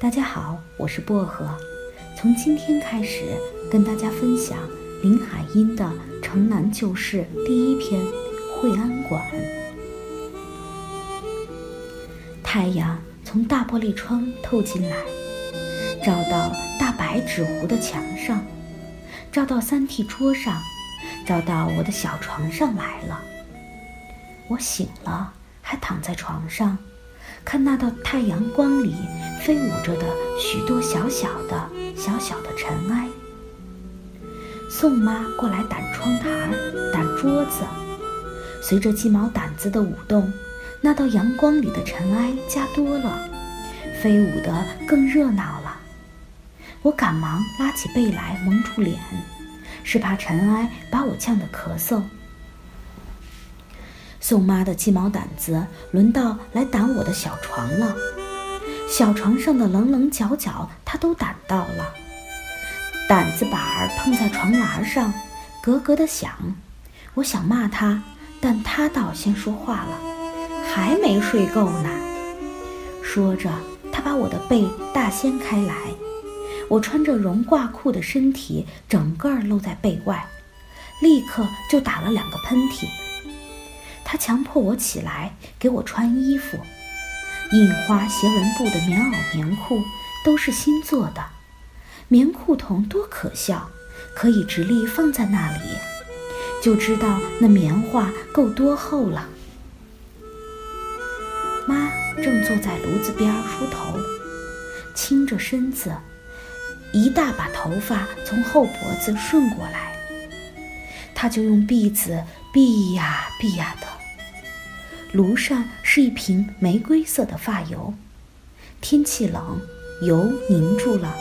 大家好，我是薄荷。从今天开始，跟大家分享林海音的《城南旧事》第一篇《惠安馆》。太阳从大玻璃窗透进来，照到大白纸糊的墙上，照到三屉桌上，照到我的小床上来了。我醒了，还躺在床上。看那道太阳光里飞舞着的许多小小的、小小的尘埃。宋妈过来掸窗台儿、掸桌子，随着鸡毛掸子的舞动，那道阳光里的尘埃加多了，飞舞得更热闹了。我赶忙拉起被来蒙住脸，是怕尘埃把我呛得咳嗽。宋妈的鸡毛掸子轮到来掸我的小床了，小床上的棱棱角角她都掸到了，掸子板儿碰在床栏上，咯咯的响。我想骂她，但她倒先说话了：“还没睡够呢。”说着，她把我的背大掀开来，我穿着绒褂裤的身体整个露在背外，立刻就打了两个喷嚏。他强迫我起来，给我穿衣服。印花斜纹布的棉袄、棉裤都是新做的，棉裤筒多可笑，可以直立放在那里，就知道那棉花够多厚了。妈正坐在炉子边梳头，倾着身子，一大把头发从后脖子顺过来，她就用篦子篦呀篦呀的。炉上是一瓶玫瑰色的发油，天气冷，油凝住了，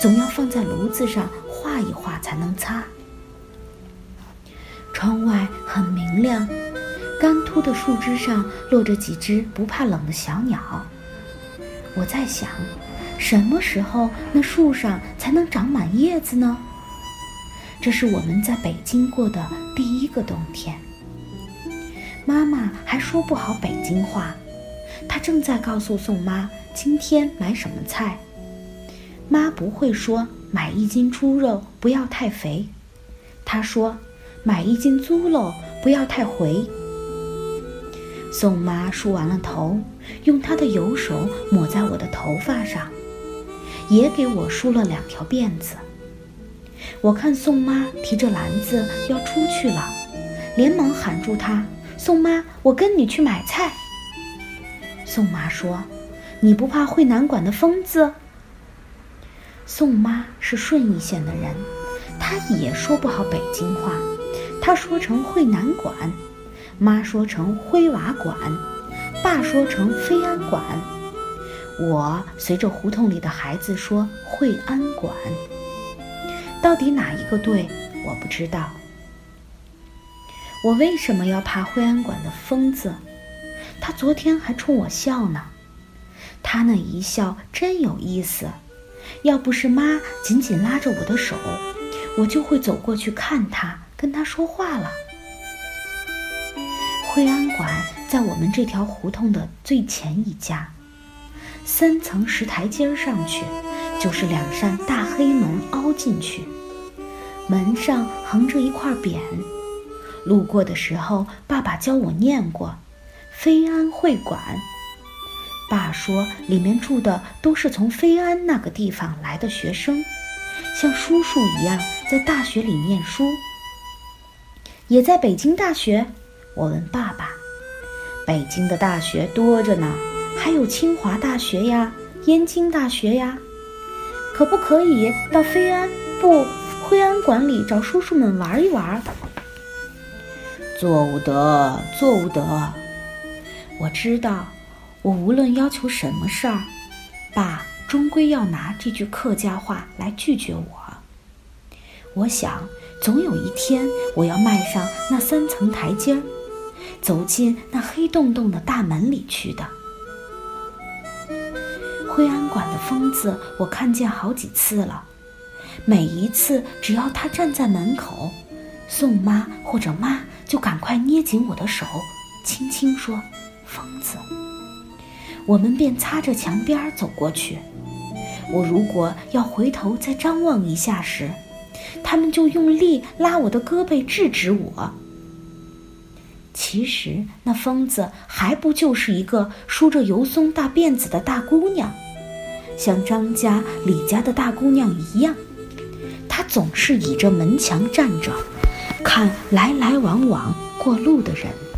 总要放在炉子上化一化才能擦。窗外很明亮，干秃的树枝上落着几只不怕冷的小鸟。我在想，什么时候那树上才能长满叶子呢？这是我们在北京过的第一个冬天。妈妈还说不好北京话，她正在告诉宋妈今天买什么菜。妈不会说买一斤猪肉不要太肥，她说买一斤猪肉不要太回。宋妈梳完了头，用她的油手抹在我的头发上，也给我梳了两条辫子。我看宋妈提着篮子要出去了，连忙喊住她。宋妈，我跟你去买菜。宋妈说：“你不怕会南馆的疯子？”宋妈是顺义县的人，她也说不好北京话，她说成会南馆，妈说成灰瓦馆，爸说成飞安馆，我随着胡同里的孩子说惠安馆。到底哪一个对，我不知道。我为什么要怕惠安馆的疯子？他昨天还冲我笑呢，他那一笑真有意思。要不是妈紧紧拉着我的手，我就会走过去看他，跟他说话了。惠安馆在我们这条胡同的最前一家，三层石台阶上去，就是两扇大黑门凹进去，门上横着一块匾。路过的时候，爸爸教我念过“飞安会馆”。爸说，里面住的都是从飞安那个地方来的学生，像叔叔一样在大学里念书。也在北京大学？我问爸爸。北京的大学多着呢，还有清华大学呀，燕京大学呀。可不可以到飞安不惠安馆里找叔叔们玩一玩？做不得，做不得。我知道，我无论要求什么事儿，爸终归要拿这句客家话来拒绝我。我想，总有一天我要迈上那三层台阶儿，走进那黑洞洞的大门里去的。惠安馆的疯子，我看见好几次了，每一次只要他站在门口。宋妈或者妈就赶快捏紧我的手，轻轻说：“疯子。”我们便擦着墙边走过去。我如果要回头再张望一下时，他们就用力拉我的胳膊制止我。其实那疯子还不就是一个梳着油松大辫子的大姑娘，像张家、李家的大姑娘一样。她总是倚着门墙站着，看来来往往过路的人。